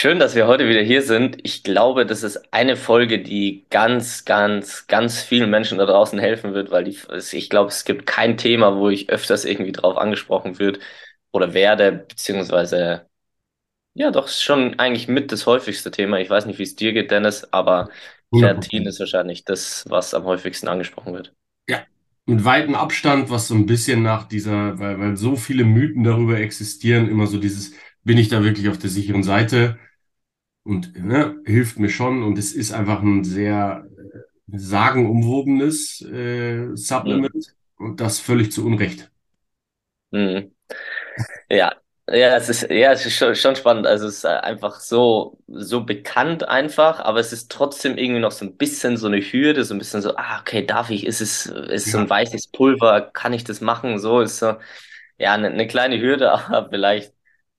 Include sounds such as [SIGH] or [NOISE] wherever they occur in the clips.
Schön, dass wir heute wieder hier sind. Ich glaube, das ist eine Folge, die ganz, ganz, ganz vielen Menschen da draußen helfen wird, weil die, ich glaube, es gibt kein Thema, wo ich öfters irgendwie drauf angesprochen wird oder werde, beziehungsweise, ja, doch, ist schon eigentlich mit das häufigste Thema. Ich weiß nicht, wie es dir geht, Dennis, aber Kreatin ist wahrscheinlich das, was am häufigsten angesprochen wird. Ja, mit weitem Abstand, was so ein bisschen nach dieser, weil, weil so viele Mythen darüber existieren, immer so dieses, bin ich da wirklich auf der sicheren Seite? Und ne, hilft mir schon. Und es ist einfach ein sehr äh, sagenumwobenes äh, Supplement mhm. und das völlig zu Unrecht. Mhm. Ja, ja, es ist, ja, es ist schon, schon spannend. Also es ist einfach so, so bekannt einfach, aber es ist trotzdem irgendwie noch so ein bisschen so eine Hürde, so ein bisschen so, ah, okay, darf ich, ist es, ist ja. so ein weißes Pulver, kann ich das machen? So ist so, ja, eine, eine kleine Hürde, [LAUGHS] aber vielleicht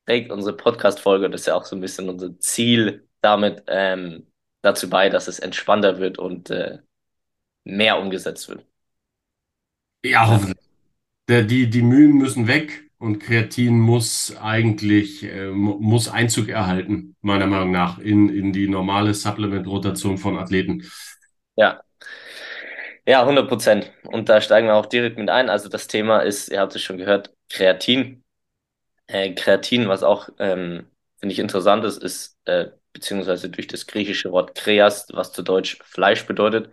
trägt unsere Podcast-Folge, das ist ja auch so ein bisschen unser Ziel, damit ähm, dazu bei, dass es entspannter wird und äh, mehr umgesetzt wird. Ja, hoffentlich. Der, die, die Mühen müssen weg und Kreatin muss eigentlich äh, muss Einzug erhalten, meiner Meinung nach, in, in die normale Supplement-Rotation von Athleten. Ja. Ja, 100 Prozent. Und da steigen wir auch direkt mit ein. Also das Thema ist, ihr habt es schon gehört, Kreatin äh, Kreatin, was auch, ähm, finde ich, interessant ist, ist äh, beziehungsweise durch das griechische Wort Kreas, was zu Deutsch Fleisch bedeutet,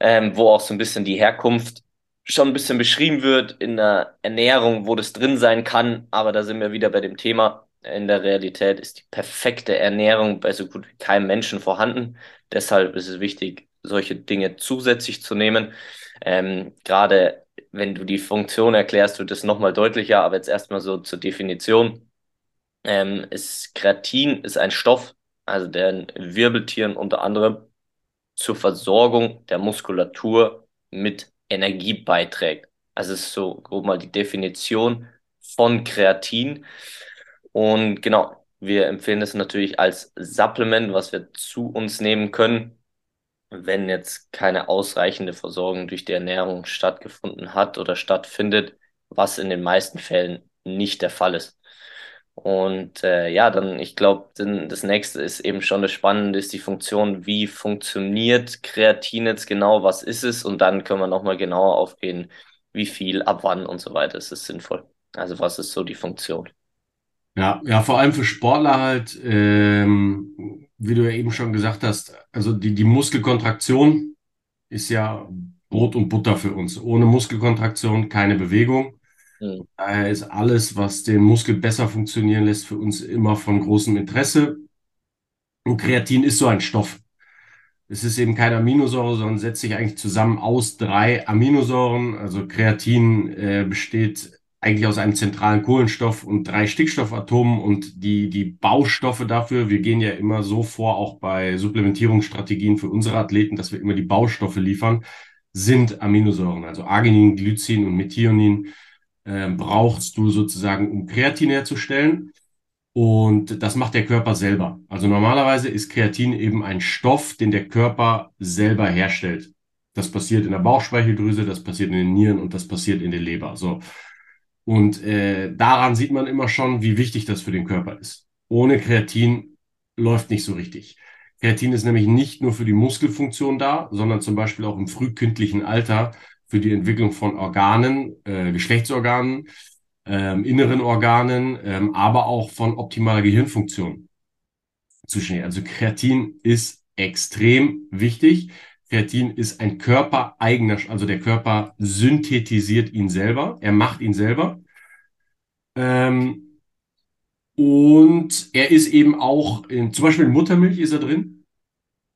ähm, wo auch so ein bisschen die Herkunft schon ein bisschen beschrieben wird in der Ernährung, wo das drin sein kann, aber da sind wir wieder bei dem Thema. In der Realität ist die perfekte Ernährung bei so gut wie keinem Menschen vorhanden. Deshalb ist es wichtig, solche Dinge zusätzlich zu nehmen. Ähm, Gerade wenn du die Funktion erklärst, wird es nochmal deutlicher, aber jetzt erstmal so zur Definition. Ähm, ist, Kreatin ist ein Stoff, also der in Wirbeltieren unter anderem zur Versorgung der Muskulatur mit Energie beiträgt. Also ist so grob mal die Definition von Kreatin. Und genau, wir empfehlen es natürlich als Supplement, was wir zu uns nehmen können wenn jetzt keine ausreichende Versorgung durch die Ernährung stattgefunden hat oder stattfindet, was in den meisten Fällen nicht der Fall ist. Und äh, ja, dann, ich glaube, das nächste ist eben schon das Spannende, ist die Funktion, wie funktioniert Kreatin jetzt genau, was ist es? Und dann können wir nochmal genauer aufgehen, wie viel, ab wann und so weiter ist es sinnvoll. Also was ist so die Funktion? Ja, ja, vor allem für Sportler halt, ähm, wie du ja eben schon gesagt hast, also die, die Muskelkontraktion ist ja Brot und Butter für uns. Ohne Muskelkontraktion keine Bewegung. Mhm. Daher ist alles, was den Muskel besser funktionieren lässt, für uns immer von großem Interesse. Und Kreatin ist so ein Stoff. Es ist eben keine Aminosäure, sondern setzt sich eigentlich zusammen aus drei Aminosäuren. Also Kreatin äh, besteht eigentlich aus einem zentralen Kohlenstoff und drei Stickstoffatomen und die, die Baustoffe dafür, wir gehen ja immer so vor, auch bei Supplementierungsstrategien für unsere Athleten, dass wir immer die Baustoffe liefern, sind Aminosäuren, also Arginin, Glycin und Methionin äh, brauchst du sozusagen, um Kreatin herzustellen. Und das macht der Körper selber. Also normalerweise ist Kreatin eben ein Stoff, den der Körper selber herstellt. Das passiert in der Bauchspeicheldrüse, das passiert in den Nieren und das passiert in der Leber. So. Und äh, daran sieht man immer schon, wie wichtig das für den Körper ist. Ohne Kreatin läuft nicht so richtig. Kreatin ist nämlich nicht nur für die Muskelfunktion da, sondern zum Beispiel auch im frühkindlichen Alter für die Entwicklung von Organen, äh, Geschlechtsorganen, ähm, inneren Organen, ähm, aber auch von optimaler Gehirnfunktion. zuständig. Also Kreatin ist extrem wichtig. Kreatin ist ein körpereigener, also der Körper synthetisiert ihn selber, er macht ihn selber. Ähm, und er ist eben auch, in, zum Beispiel in Muttermilch ist er drin.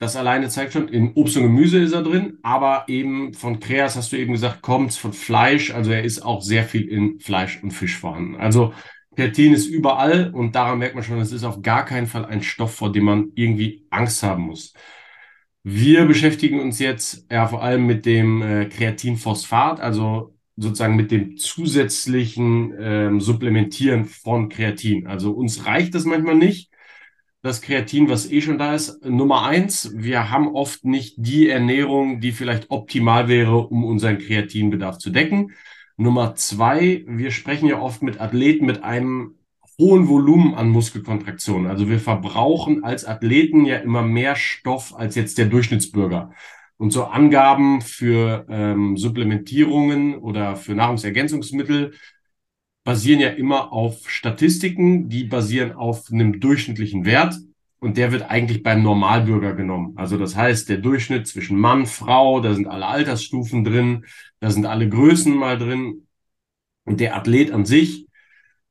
Das alleine zeigt schon, in Obst und Gemüse ist er drin, aber eben von Kreas hast du eben gesagt, kommt von Fleisch. Also er ist auch sehr viel in Fleisch und Fisch vorhanden. Also Kreatin ist überall und daran merkt man schon, es ist auf gar keinen Fall ein Stoff, vor dem man irgendwie Angst haben muss. Wir beschäftigen uns jetzt ja vor allem mit dem äh, Kreatinphosphat, also sozusagen mit dem zusätzlichen ähm, Supplementieren von Kreatin. Also uns reicht das manchmal nicht, das Kreatin, was eh schon da ist. Nummer eins, wir haben oft nicht die Ernährung, die vielleicht optimal wäre, um unseren Kreatinbedarf zu decken. Nummer zwei, wir sprechen ja oft mit Athleten mit einem hohen Volumen an Muskelkontraktionen. Also wir verbrauchen als Athleten ja immer mehr Stoff als jetzt der Durchschnittsbürger. Und so Angaben für ähm, Supplementierungen oder für Nahrungsergänzungsmittel basieren ja immer auf Statistiken, die basieren auf einem durchschnittlichen Wert und der wird eigentlich beim Normalbürger genommen. Also das heißt, der Durchschnitt zwischen Mann, Frau, da sind alle Altersstufen drin, da sind alle Größen mal drin und der Athlet an sich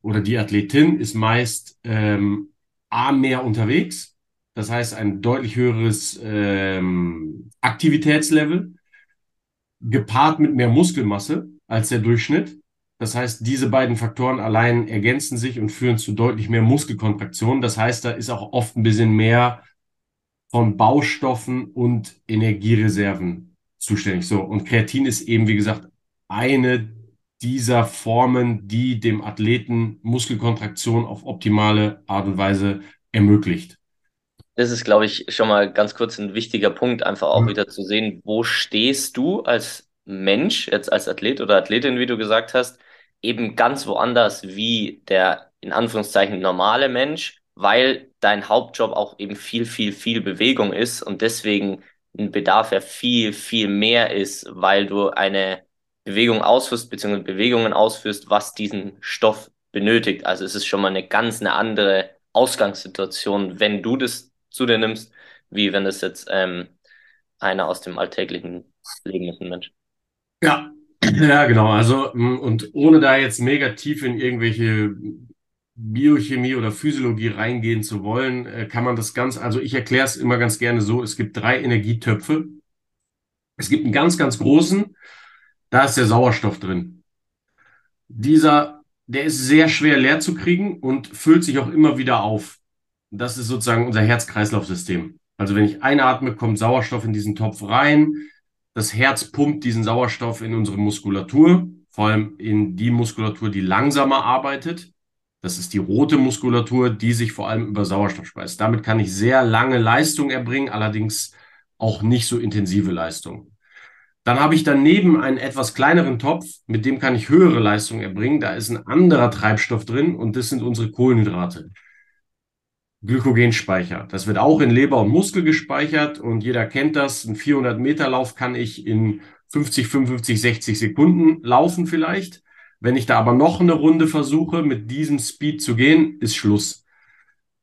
oder die Athletin ist meist ähm, A mehr unterwegs, das heißt, ein deutlich höheres ähm, Aktivitätslevel, gepaart mit mehr Muskelmasse als der Durchschnitt. Das heißt, diese beiden Faktoren allein ergänzen sich und führen zu deutlich mehr Muskelkontraktion. Das heißt, da ist auch oft ein bisschen mehr von Baustoffen und Energiereserven zuständig. So. Und Kreatin ist eben, wie gesagt, eine dieser Formen, die dem Athleten Muskelkontraktion auf optimale Art und Weise ermöglicht das ist, glaube ich, schon mal ganz kurz ein wichtiger Punkt, einfach auch mhm. wieder zu sehen, wo stehst du als Mensch, jetzt als Athlet oder Athletin, wie du gesagt hast, eben ganz woanders wie der in Anführungszeichen normale Mensch, weil dein Hauptjob auch eben viel, viel, viel Bewegung ist und deswegen ein Bedarf ja viel, viel mehr ist, weil du eine Bewegung ausführst, beziehungsweise Bewegungen ausführst, was diesen Stoff benötigt. Also es ist schon mal eine ganz eine andere Ausgangssituation, wenn du das zu dir nimmst, wie wenn es jetzt ähm, einer aus dem alltäglichen Leben ist, ein Mensch. Ja, [CLEARS THROAT] ja, genau. Also, mm, und ohne da jetzt mega tief in irgendwelche Biochemie oder Physiologie reingehen zu wollen, äh, kann man das ganz, also ich erkläre es immer ganz gerne so, es gibt drei Energietöpfe. Es gibt einen ganz, ganz großen, da ist der Sauerstoff drin. Dieser, der ist sehr schwer leer zu kriegen und füllt sich auch immer wieder auf. Das ist sozusagen unser Herz-Kreislauf-System. Also wenn ich einatme, kommt Sauerstoff in diesen Topf rein. Das Herz pumpt diesen Sauerstoff in unsere Muskulatur, vor allem in die Muskulatur, die langsamer arbeitet. Das ist die rote Muskulatur, die sich vor allem über Sauerstoff speist. Damit kann ich sehr lange Leistung erbringen, allerdings auch nicht so intensive Leistung. Dann habe ich daneben einen etwas kleineren Topf, mit dem kann ich höhere Leistung erbringen. Da ist ein anderer Treibstoff drin und das sind unsere Kohlenhydrate. Glykogenspeicher. Das wird auch in Leber und Muskel gespeichert und jeder kennt das. Ein 400 Meter Lauf kann ich in 50, 55, 60 Sekunden laufen vielleicht. Wenn ich da aber noch eine Runde versuche, mit diesem Speed zu gehen, ist Schluss.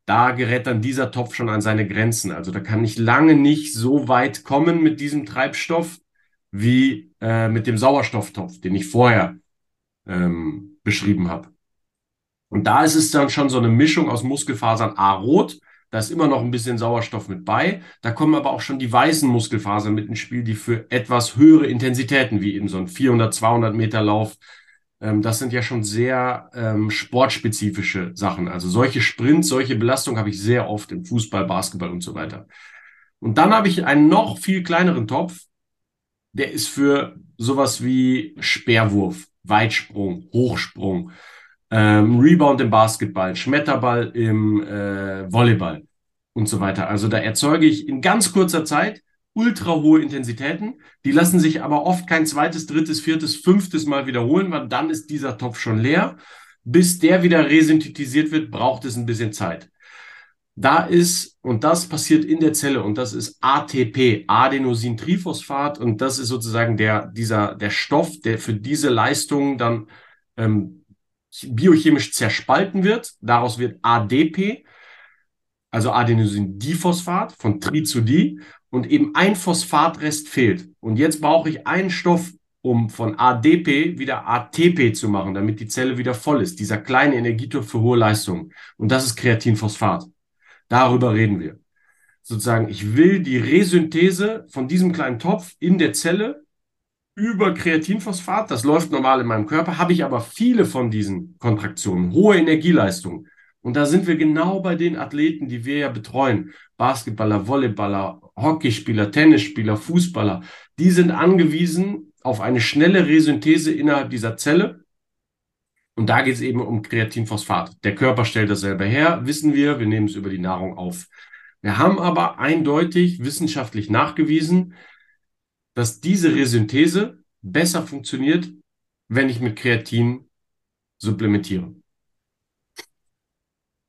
Da gerät dann dieser Topf schon an seine Grenzen. Also da kann ich lange nicht so weit kommen mit diesem Treibstoff wie äh, mit dem Sauerstofftopf, den ich vorher ähm, beschrieben habe. Und da ist es dann schon so eine Mischung aus Muskelfasern A-Rot. Da ist immer noch ein bisschen Sauerstoff mit bei. Da kommen aber auch schon die weißen Muskelfasern mit ins Spiel, die für etwas höhere Intensitäten, wie eben so ein 400, 200 Meter Lauf, ähm, das sind ja schon sehr ähm, sportspezifische Sachen. Also solche Sprints, solche Belastungen habe ich sehr oft im Fußball, Basketball und so weiter. Und dann habe ich einen noch viel kleineren Topf, der ist für sowas wie Speerwurf, Weitsprung, Hochsprung, ähm, Rebound im Basketball, Schmetterball im äh, Volleyball und so weiter. Also da erzeuge ich in ganz kurzer Zeit ultra hohe Intensitäten. Die lassen sich aber oft kein zweites, drittes, viertes, fünftes Mal wiederholen, weil dann ist dieser Topf schon leer. Bis der wieder resynthetisiert wird, braucht es ein bisschen Zeit. Da ist, und das passiert in der Zelle, und das ist ATP, Adenosintriphosphat, und das ist sozusagen der, dieser, der Stoff, der für diese Leistung dann ähm, biochemisch zerspalten wird. Daraus wird ADP. also Adenosindiphosphat von Tri zu Di und eben ein Phosphatrest fehlt. Und jetzt brauche ich einen Stoff, um von ADP wieder ATP zu machen, damit die Zelle wieder voll ist. Dieser kleine Energietopf für hohe Leistungen. Und das ist Kreatinphosphat. Darüber reden wir. Sozusagen, ich will die Resynthese von diesem kleinen Topf in der Zelle über Kreatinphosphat, das läuft normal in meinem Körper, habe ich aber viele von diesen Kontraktionen, hohe Energieleistungen. Und da sind wir genau bei den Athleten, die wir ja betreuen. Basketballer, Volleyballer, Hockeyspieler, Tennisspieler, Fußballer. Die sind angewiesen auf eine schnelle Resynthese innerhalb dieser Zelle. Und da geht es eben um Kreatinphosphat. Der Körper stellt das selber her, wissen wir, wir nehmen es über die Nahrung auf. Wir haben aber eindeutig wissenschaftlich nachgewiesen, dass diese Resynthese besser funktioniert, wenn ich mit Kreatin supplementiere.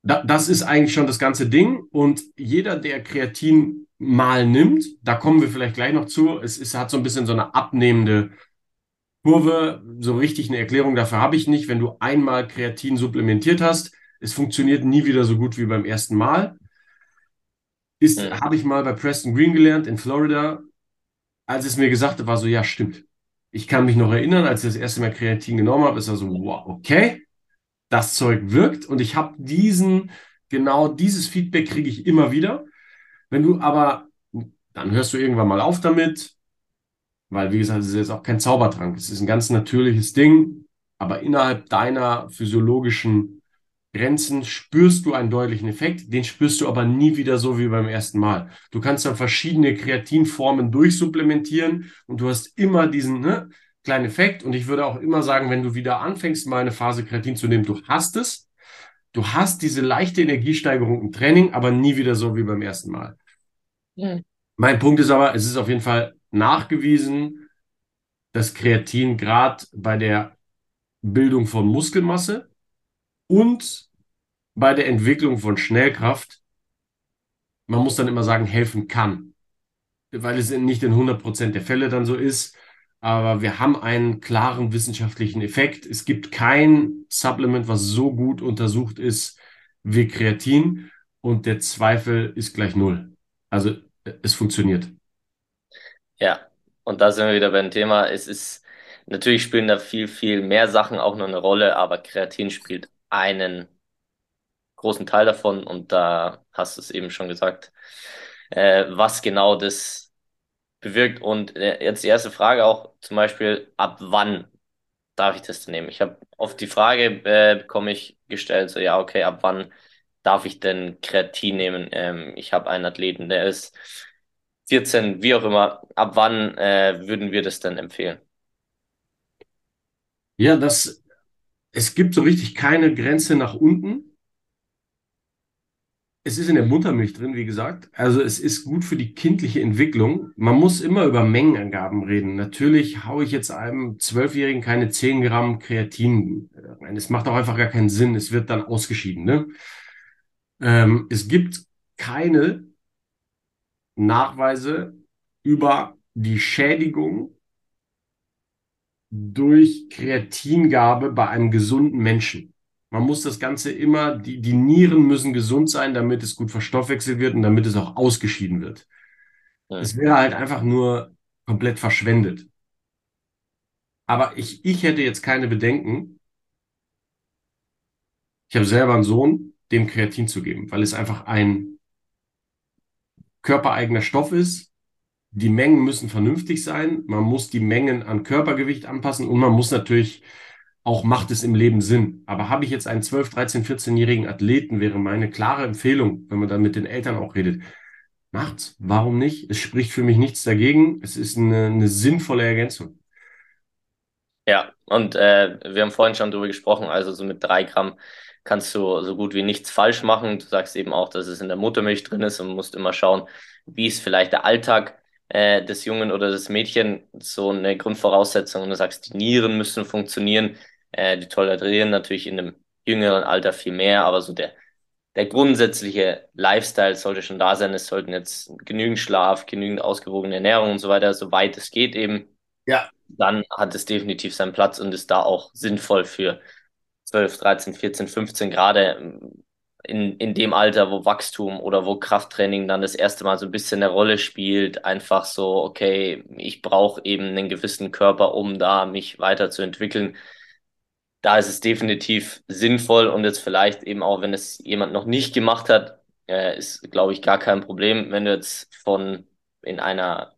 Da, das ist eigentlich schon das ganze Ding. Und jeder, der Kreatin mal nimmt, da kommen wir vielleicht gleich noch zu, es, es hat so ein bisschen so eine abnehmende Kurve. So richtig eine Erklärung dafür habe ich nicht. Wenn du einmal Kreatin supplementiert hast, es funktioniert nie wieder so gut wie beim ersten Mal. Ist, ja. habe ich mal bei Preston Green gelernt in Florida. Als es mir gesagt hat, war so, ja, stimmt. Ich kann mich noch erinnern, als ich das erste Mal Kreatin genommen habe, ist er so, wow, okay das Zeug wirkt und ich habe diesen, genau dieses Feedback kriege ich immer wieder. Wenn du aber, dann hörst du irgendwann mal auf damit, weil wie gesagt, es ist jetzt auch kein Zaubertrank, es ist ein ganz natürliches Ding, aber innerhalb deiner physiologischen Grenzen spürst du einen deutlichen Effekt, den spürst du aber nie wieder so wie beim ersten Mal. Du kannst dann verschiedene Kreatinformen durchsupplementieren und du hast immer diesen, ne, kleinen Effekt. Und ich würde auch immer sagen, wenn du wieder anfängst, mal eine Phase Kreatin zu nehmen, du hast es. Du hast diese leichte Energiesteigerung im Training, aber nie wieder so wie beim ersten Mal. Ja. Mein Punkt ist aber, es ist auf jeden Fall nachgewiesen, dass Kreatin gerade bei der Bildung von Muskelmasse und bei der Entwicklung von Schnellkraft, man muss dann immer sagen, helfen kann. Weil es nicht in 100% der Fälle dann so ist aber wir haben einen klaren wissenschaftlichen Effekt. Es gibt kein Supplement, was so gut untersucht ist wie Kreatin und der Zweifel ist gleich null. Also es funktioniert. Ja, und da sind wir wieder beim Thema. Es ist natürlich spielen da viel, viel mehr Sachen auch noch eine Rolle, aber Kreatin spielt einen großen Teil davon und da hast du es eben schon gesagt, äh, was genau das bewirkt. Und äh, jetzt die erste Frage auch zum Beispiel, ab wann darf ich das denn nehmen? Ich habe oft die Frage äh, bekomme ich gestellt, so ja, okay, ab wann darf ich denn Kreatin nehmen? Ähm, ich habe einen Athleten, der ist 14, wie auch immer. Ab wann äh, würden wir das denn empfehlen? Ja, das, es gibt so richtig keine Grenze nach unten. Es ist in der Muttermilch drin, wie gesagt. Also es ist gut für die kindliche Entwicklung. Man muss immer über Mengenangaben reden. Natürlich haue ich jetzt einem Zwölfjährigen keine 10 Gramm Kreatin rein. Es macht auch einfach gar keinen Sinn. Es wird dann ausgeschieden. Ne? Ähm, es gibt keine Nachweise über die Schädigung durch Kreatingabe bei einem gesunden Menschen. Man muss das Ganze immer, die, die Nieren müssen gesund sein, damit es gut verstoffwechselt wird und damit es auch ausgeschieden wird. Ja. Es wäre halt einfach nur komplett verschwendet. Aber ich, ich hätte jetzt keine Bedenken. Ich habe selber einen Sohn, dem Kreatin zu geben, weil es einfach ein körpereigener Stoff ist. Die Mengen müssen vernünftig sein. Man muss die Mengen an Körpergewicht anpassen und man muss natürlich auch macht es im Leben Sinn. Aber habe ich jetzt einen 12, 13, 14-jährigen Athleten, wäre meine klare Empfehlung, wenn man dann mit den Eltern auch redet, macht's. Warum nicht? Es spricht für mich nichts dagegen. Es ist eine, eine sinnvolle Ergänzung. Ja, und äh, wir haben vorhin schon drüber gesprochen, also so mit drei Gramm kannst du so gut wie nichts falsch machen. Du sagst eben auch, dass es in der Muttermilch drin ist und musst immer schauen, wie ist vielleicht der Alltag äh, des Jungen oder des Mädchen, so eine Grundvoraussetzung. Und du sagst, die Nieren müssen funktionieren. Äh, die tolerieren natürlich in einem jüngeren Alter viel mehr, aber so der, der grundsätzliche Lifestyle sollte schon da sein. Es sollten jetzt genügend Schlaf, genügend ausgewogene Ernährung und so weiter, soweit es geht eben. Ja. Dann hat es definitiv seinen Platz und ist da auch sinnvoll für 12, 13, 14, 15 Grad. in, in dem Alter, wo Wachstum oder wo Krafttraining dann das erste Mal so ein bisschen eine Rolle spielt, einfach so, okay, ich brauche eben einen gewissen Körper, um da mich weiterzuentwickeln. Da ist es definitiv sinnvoll und jetzt vielleicht eben auch, wenn es jemand noch nicht gemacht hat, äh, ist, glaube ich, gar kein Problem, wenn du jetzt von in einer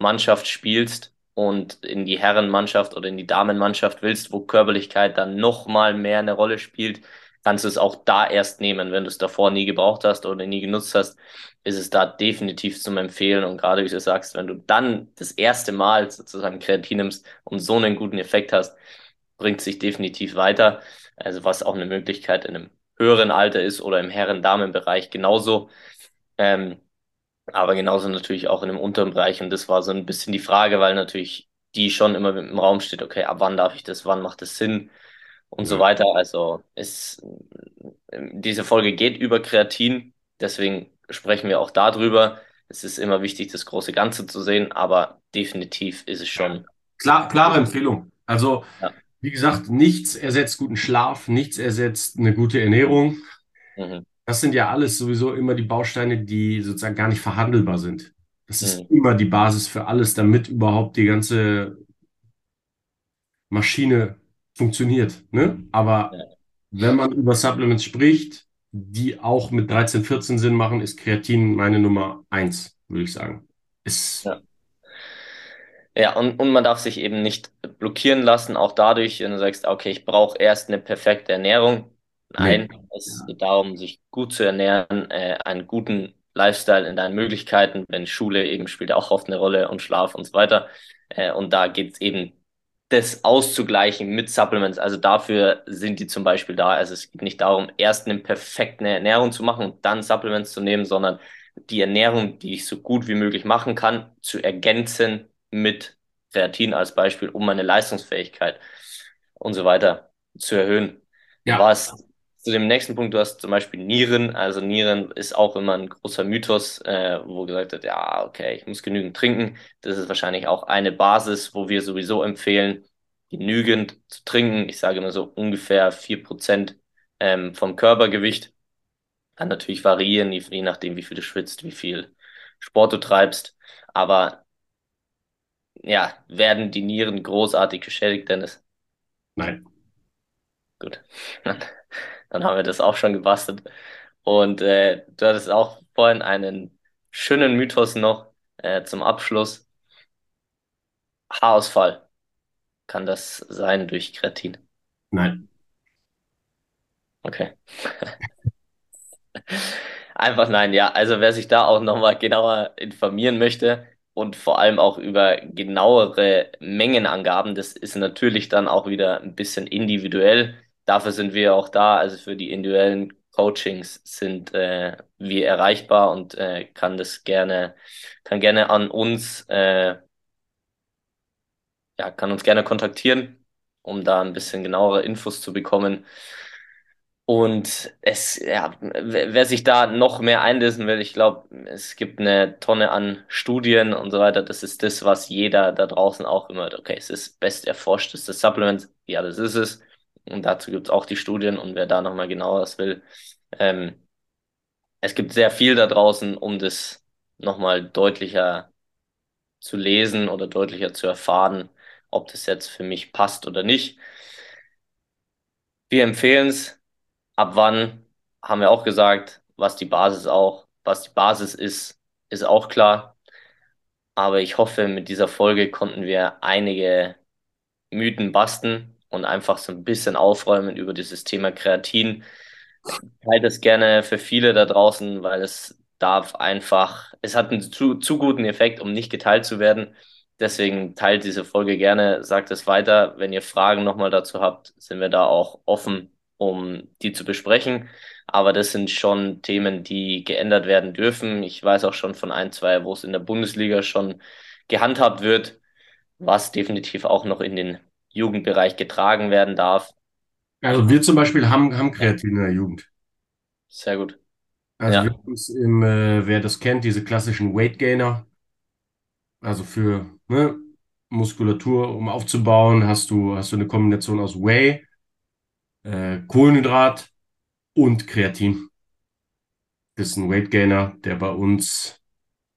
Nachwuchsmannschaft spielst und in die Herrenmannschaft oder in die Damenmannschaft willst, wo Körperlichkeit dann noch mal mehr eine Rolle spielt, kannst du es auch da erst nehmen. Wenn du es davor nie gebraucht hast oder nie genutzt hast, ist es da definitiv zum Empfehlen. Und gerade wie du sagst, wenn du dann das erste Mal sozusagen Kreatin nimmst und so einen guten Effekt hast, bringt sich definitiv weiter. Also was auch eine Möglichkeit in einem höheren Alter ist oder im Herren-Damen-Bereich genauso. Ähm, aber genauso natürlich auch in einem unteren Bereich. Und das war so ein bisschen die Frage, weil natürlich die schon immer im Raum steht, okay, ab wann darf ich das, wann macht das Sinn? und so weiter. Also es, diese Folge geht über Kreatin, deswegen sprechen wir auch darüber. Es ist immer wichtig, das große Ganze zu sehen, aber definitiv ist es schon. Klar, klare Empfehlung. Also, ja. wie gesagt, nichts ersetzt guten Schlaf, nichts ersetzt eine gute Ernährung. Mhm. Das sind ja alles sowieso immer die Bausteine, die sozusagen gar nicht verhandelbar sind. Das ist mhm. immer die Basis für alles, damit überhaupt die ganze Maschine funktioniert. Ne? Aber ja. wenn man über Supplements spricht, die auch mit 13, 14 Sinn machen, ist Kreatin meine Nummer eins, würde ich sagen. Ist ja. Ja, und, und man darf sich eben nicht blockieren lassen, auch dadurch, wenn du sagst, okay, ich brauche erst eine perfekte Ernährung. Nein, nee. es geht darum, sich gut zu ernähren, äh, einen guten Lifestyle in deinen Möglichkeiten, wenn Schule eben spielt auch oft eine Rolle und Schlaf und so weiter. Äh, und da geht es eben das auszugleichen mit Supplements. Also dafür sind die zum Beispiel da. Also es geht nicht darum, erst eine perfekte Ernährung zu machen und dann Supplements zu nehmen, sondern die Ernährung, die ich so gut wie möglich machen kann, zu ergänzen mit Kreatin als Beispiel, um meine Leistungsfähigkeit und so weiter zu erhöhen. Ja. Was zu dem nächsten Punkt, du hast zum Beispiel Nieren. Also Nieren ist auch immer ein großer Mythos, äh, wo gesagt wird, ja, okay, ich muss genügend trinken. Das ist wahrscheinlich auch eine Basis, wo wir sowieso empfehlen, genügend zu trinken. Ich sage immer so ungefähr vier Prozent ähm, vom Körpergewicht. Kann natürlich variieren, je, je nachdem, wie viel du schwitzt, wie viel Sport du treibst. Aber ja, werden die Nieren großartig geschädigt, Dennis? Nein. Gut. [LAUGHS] Dann haben wir das auch schon gebastelt. Und äh, du hattest auch vorhin einen schönen Mythos noch äh, zum Abschluss. Haarausfall. Kann das sein durch Kreatin? Nein. Okay. [LAUGHS] Einfach nein, ja. Also wer sich da auch nochmal genauer informieren möchte und vor allem auch über genauere Mengenangaben, das ist natürlich dann auch wieder ein bisschen individuell dafür sind wir auch da. Also für die individuellen Coachings sind äh, wir erreichbar und äh, kann das gerne, kann gerne an uns, äh, ja, kann uns gerne kontaktieren, um da ein bisschen genauere Infos zu bekommen. Und es, ja, wer sich da noch mehr einlesen will, ich glaube, es gibt eine Tonne an Studien und so weiter. Das ist das, was jeder da draußen auch immer, okay, es ist best erforschteste Supplement. Ja, das ist es. Und dazu gibt es auch die Studien und wer da nochmal genaueres will. Ähm, es gibt sehr viel da draußen, um das nochmal deutlicher zu lesen oder deutlicher zu erfahren, ob das jetzt für mich passt oder nicht. Wir empfehlen es. Ab wann haben wir auch gesagt, was die Basis auch, was die Basis ist, ist auch klar. Aber ich hoffe, mit dieser Folge konnten wir einige Mythen basten und einfach so ein bisschen aufräumen über dieses Thema Kreatin. Ich halte es gerne für viele da draußen, weil es darf einfach, es hat einen zu, zu guten Effekt, um nicht geteilt zu werden. Deswegen teilt diese Folge gerne, sagt es weiter. Wenn ihr Fragen nochmal dazu habt, sind wir da auch offen, um die zu besprechen. Aber das sind schon Themen, die geändert werden dürfen. Ich weiß auch schon von ein, zwei, wo es in der Bundesliga schon gehandhabt wird, was definitiv auch noch in den Jugendbereich getragen werden darf. Also wir zum Beispiel haben, haben Kreatin in der Jugend. Sehr gut. Also ja. wir haben uns im, äh, wer das kennt, diese klassischen Weight Gainer, also für ne, Muskulatur, um aufzubauen, hast du, hast du eine Kombination aus Whey, äh, Kohlenhydrat und Kreatin. Das ist ein Weight Gainer, der bei uns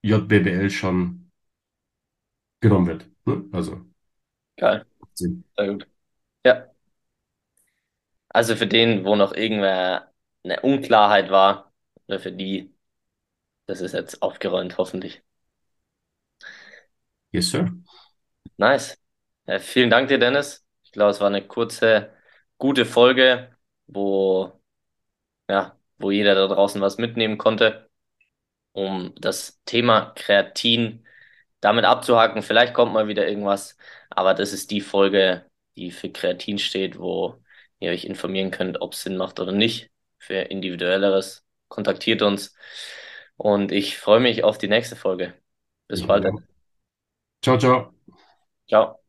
JBBL schon genommen wird. Ne? Also. Geil. Sehr gut. Ja. Also für den, wo noch irgendwer eine Unklarheit war, oder für die, das ist jetzt aufgeräumt, hoffentlich. Yes, sir. Nice. Ja, vielen Dank dir, Dennis. Ich glaube, es war eine kurze, gute Folge, wo, ja, wo jeder da draußen was mitnehmen konnte, um das Thema Kreatin damit abzuhaken. Vielleicht kommt mal wieder irgendwas, aber das ist die Folge, die für Kreatin steht, wo ihr euch informieren könnt, ob es Sinn macht oder nicht. Für individuelleres kontaktiert uns. Und ich freue mich auf die nächste Folge. Bis bald. Ciao, ciao. Ciao.